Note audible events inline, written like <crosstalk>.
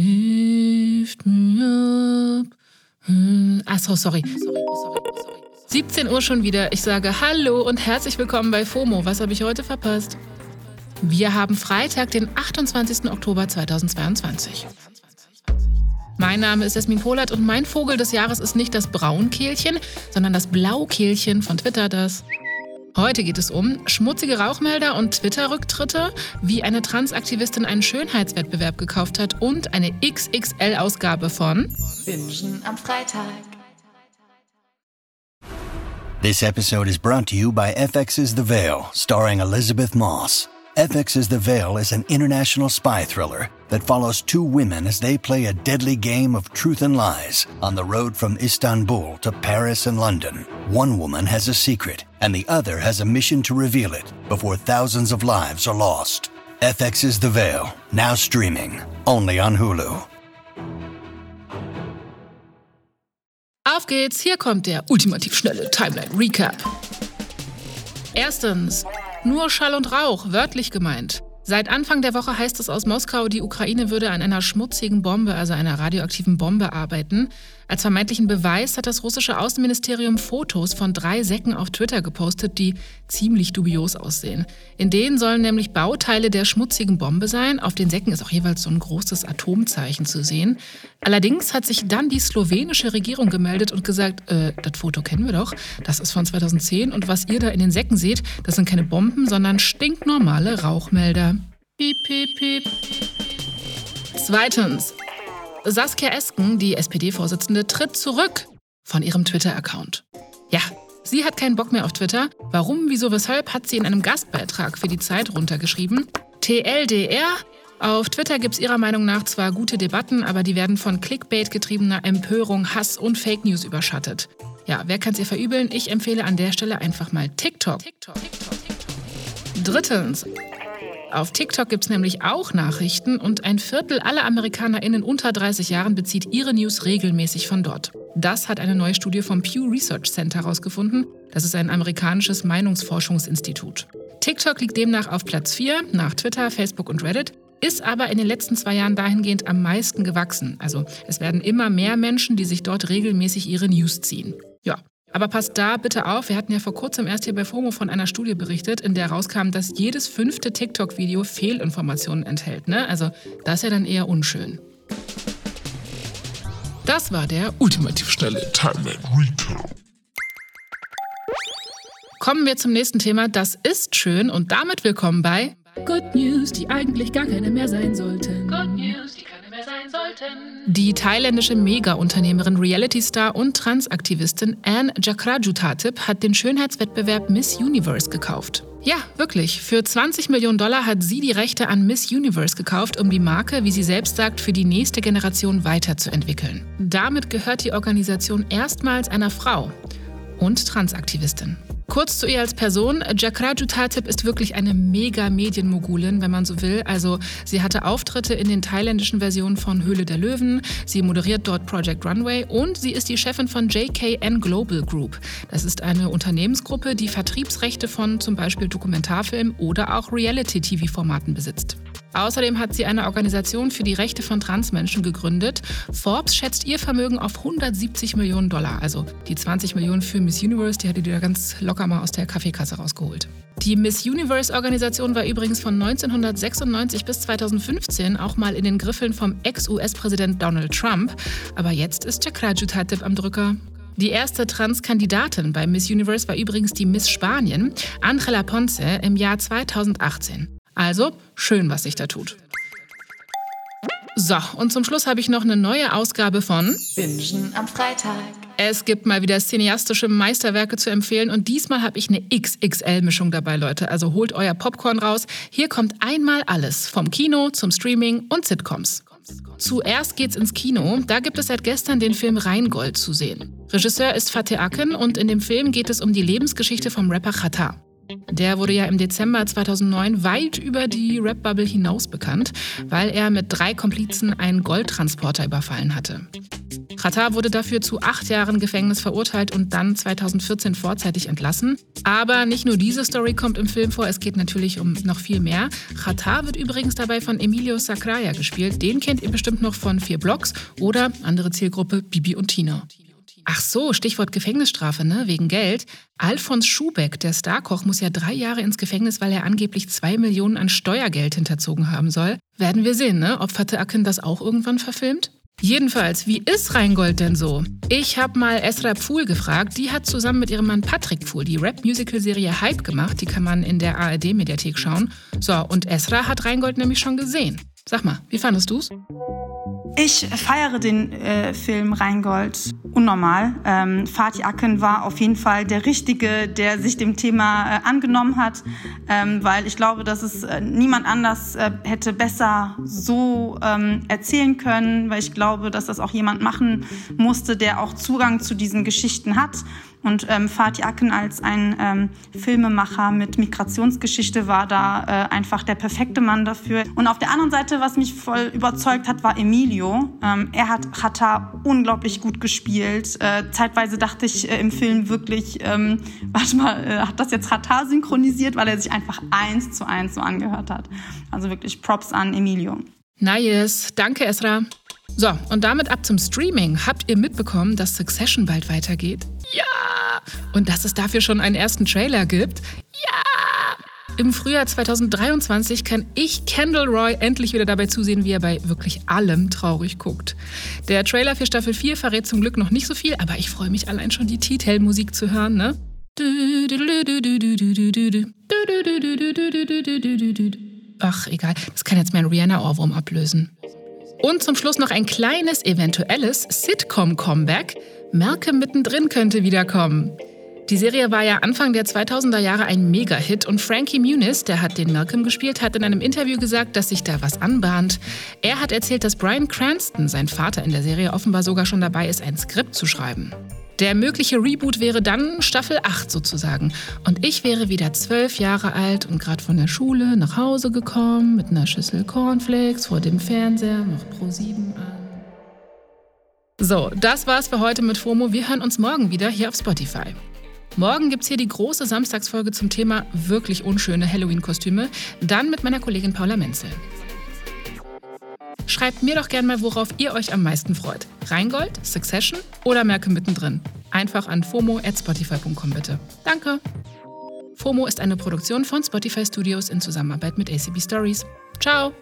Lift me up. Achso, sorry. sorry, sorry, sorry. 17 Uhr schon wieder. Ich sage Hallo und herzlich willkommen bei FOMO. Was habe ich heute verpasst? Wir haben Freitag, den 28. Oktober 2022. Mein Name ist Esmin Polat und mein Vogel des Jahres ist nicht das Braunkehlchen, sondern das Blaukehlchen von Twitter, das Heute geht es um schmutzige Rauchmelder und Twitter-Rücktritte, wie eine Transaktivistin einen Schönheitswettbewerb gekauft hat und eine XXL-Ausgabe von Bingen am Freitag. This episode is brought to you by FX's The Veil, starring Elizabeth Moss. FX's The Veil is an international spy thriller that follows two women as they play a deadly game of truth and lies on the road from Istanbul to Paris and London. One woman has a secret, and the other has a mission to reveal it before thousands of lives are lost. FX's The Veil, now streaming, only on Hulu. Auf geht's, hier kommt der ultimativ schnelle Timeline Recap. Erstens, nur Schall und Rauch, wörtlich gemeint. Seit Anfang der Woche heißt es aus Moskau, die Ukraine würde an einer schmutzigen Bombe, also einer radioaktiven Bombe, arbeiten. Als vermeintlichen Beweis hat das russische Außenministerium Fotos von drei Säcken auf Twitter gepostet, die ziemlich dubios aussehen. In denen sollen nämlich Bauteile der schmutzigen Bombe sein. Auf den Säcken ist auch jeweils so ein großes Atomzeichen zu sehen. Allerdings hat sich dann die slowenische Regierung gemeldet und gesagt, äh, das Foto kennen wir doch, das ist von 2010 und was ihr da in den Säcken seht, das sind keine Bomben, sondern stinknormale Rauchmelder. Piep, piep, piep. Zweitens. Saskia Esken, die SPD-Vorsitzende, tritt zurück von ihrem Twitter-Account. Ja, sie hat keinen Bock mehr auf Twitter. Warum, wieso, weshalb, hat sie in einem Gastbeitrag für die Zeit runtergeschrieben. TLDR. Auf Twitter gibt es ihrer Meinung nach zwar gute Debatten, aber die werden von Clickbait getriebener Empörung, Hass und Fake News überschattet. Ja, wer kann es ihr verübeln? Ich empfehle an der Stelle einfach mal TikTok. TikTok. Drittens. Auf TikTok gibt es nämlich auch Nachrichten und ein Viertel aller AmerikanerInnen unter 30 Jahren bezieht ihre News regelmäßig von dort. Das hat eine neue Studie vom Pew Research Center herausgefunden. Das ist ein amerikanisches Meinungsforschungsinstitut. TikTok liegt demnach auf Platz 4 nach Twitter, Facebook und Reddit, ist aber in den letzten zwei Jahren dahingehend am meisten gewachsen. Also es werden immer mehr Menschen, die sich dort regelmäßig ihre News ziehen. Aber passt da bitte auf, wir hatten ja vor kurzem erst hier bei FOMO von einer Studie berichtet, in der rauskam, dass jedes fünfte TikTok-Video Fehlinformationen enthält. Ne? Also das ist ja dann eher unschön. Das war der ultimativ schnelle Timeline Recap. Kommen wir zum nächsten Thema. Das ist schön und damit willkommen bei Good News, die eigentlich gar keine mehr sein sollten. Die thailändische Mega-Unternehmerin, Reality-Star und Transaktivistin Anne Jakrajutatip hat den Schönheitswettbewerb Miss Universe gekauft. Ja, wirklich. Für 20 Millionen Dollar hat sie die Rechte an Miss Universe gekauft, um die Marke, wie sie selbst sagt, für die nächste Generation weiterzuentwickeln. Damit gehört die Organisation erstmals einer Frau und Transaktivistin. Kurz zu ihr als Person. Jakraju Tatip ist wirklich eine mega Medienmogulin, wenn man so will. Also sie hatte Auftritte in den thailändischen Versionen von Höhle der Löwen, sie moderiert dort Project Runway und sie ist die Chefin von JKN Global Group. Das ist eine Unternehmensgruppe, die Vertriebsrechte von zum Beispiel Dokumentarfilmen oder auch Reality-TV-Formaten besitzt. Außerdem hat sie eine Organisation für die Rechte von Transmenschen gegründet. Forbes schätzt ihr Vermögen auf 170 Millionen Dollar. Also die 20 Millionen für Miss Universe, die hatte die da ganz locker mal aus der Kaffeekasse rausgeholt. Die Miss Universe-Organisation war übrigens von 1996 bis 2015 auch mal in den Griffeln vom Ex-US-Präsident Donald Trump. Aber jetzt ist Jakraju Tatip am Drücker. Die erste Trans-Kandidatin bei Miss Universe war übrigens die Miss Spanien, Angela Ponce, im Jahr 2018. Also schön, was sich da tut. So, und zum Schluss habe ich noch eine neue Ausgabe von Bingen am Freitag. Es gibt mal wieder cineastische Meisterwerke zu empfehlen und diesmal habe ich eine XXL-Mischung dabei, Leute. Also holt euer Popcorn raus. Hier kommt einmal alles, vom Kino zum Streaming und Sitcoms. Zuerst geht's ins Kino. Da gibt es seit gestern den Film Rheingold zu sehen. Regisseur ist Fateh Akin und in dem Film geht es um die Lebensgeschichte vom Rapper Chata. Der wurde ja im Dezember 2009 weit über die Rap-Bubble hinaus bekannt, weil er mit drei Komplizen einen Goldtransporter überfallen hatte. Qatar wurde dafür zu acht Jahren Gefängnis verurteilt und dann 2014 vorzeitig entlassen. Aber nicht nur diese Story kommt im Film vor, es geht natürlich um noch viel mehr. Qatar wird übrigens dabei von Emilio Sacraia gespielt. Den kennt ihr bestimmt noch von vier Blocks oder andere Zielgruppe Bibi und Tina. Ach so, Stichwort Gefängnisstrafe, ne? Wegen Geld. Alfons Schubeck, der Starkoch, muss ja drei Jahre ins Gefängnis, weil er angeblich zwei Millionen an Steuergeld hinterzogen haben soll. Werden wir sehen, ne? Ob Fateh Akin das auch irgendwann verfilmt? Jedenfalls, wie ist Rheingold denn so? Ich habe mal Esra Pfuhl gefragt. Die hat zusammen mit ihrem Mann Patrick Pfuhl die Rap-Musical-Serie Hype gemacht. Die kann man in der ARD-Mediathek schauen. So, und Esra hat Rheingold nämlich schon gesehen. Sag mal, wie fandest du's? Ich feiere den äh, Film Rheingold unnormal. Ähm, Fatih Akin war auf jeden Fall der Richtige, der sich dem Thema äh, angenommen hat, ähm, weil ich glaube, dass es äh, niemand anders äh, hätte besser so ähm, erzählen können, weil ich glaube, dass das auch jemand machen musste, der auch Zugang zu diesen Geschichten hat und ähm, Fatih Akin als ein ähm, Filmemacher mit Migrationsgeschichte war da äh, einfach der perfekte Mann dafür. Und auf der anderen Seite, was mich voll überzeugt hat, war Emilio. Ähm, er hat Hatta unglaublich gut gespielt. Äh, zeitweise dachte ich äh, im Film wirklich, ähm, <laughs> warte mal, äh, hat das jetzt Hatta synchronisiert, weil er sich einfach eins zu eins so angehört hat. Also wirklich Props an Emilio. Nice. Danke, Esra. So, und damit ab zum Streaming. Habt ihr mitbekommen, dass Succession bald weitergeht? Ja! Und dass es dafür schon einen ersten Trailer gibt? Ja! Im Frühjahr 2023 kann ich Kendall Roy endlich wieder dabei zusehen, wie er bei wirklich allem traurig guckt. Der Trailer für Staffel 4 verrät zum Glück noch nicht so viel, aber ich freue mich allein schon, die Titelmusik zu hören, ne? Ach, egal. Das kann jetzt mein Rihanna-Ohrwurm ablösen. Und zum Schluss noch ein kleines, eventuelles Sitcom-Comeback. Merke mittendrin könnte wiederkommen. Die Serie war ja Anfang der 2000er Jahre ein Mega-Hit und Frankie Muniz, der hat den Malcolm gespielt, hat in einem Interview gesagt, dass sich da was anbahnt. Er hat erzählt, dass Brian Cranston, sein Vater in der Serie, offenbar sogar schon dabei ist, ein Skript zu schreiben. Der mögliche Reboot wäre dann Staffel 8 sozusagen. Und ich wäre wieder zwölf Jahre alt und gerade von der Schule nach Hause gekommen mit einer Schüssel Cornflakes vor dem Fernseher, noch Pro 7 an. So, das war's für heute mit FOMO. Wir hören uns morgen wieder hier auf Spotify. Morgen gibt's hier die große Samstagsfolge zum Thema wirklich unschöne Halloween-Kostüme, dann mit meiner Kollegin Paula Menzel. Schreibt mir doch gerne mal, worauf ihr euch am meisten freut. Rheingold, Succession oder Merke mittendrin? Einfach an fomo.spotify.com bitte. Danke. FOMO ist eine Produktion von Spotify Studios in Zusammenarbeit mit ACB Stories. Ciao!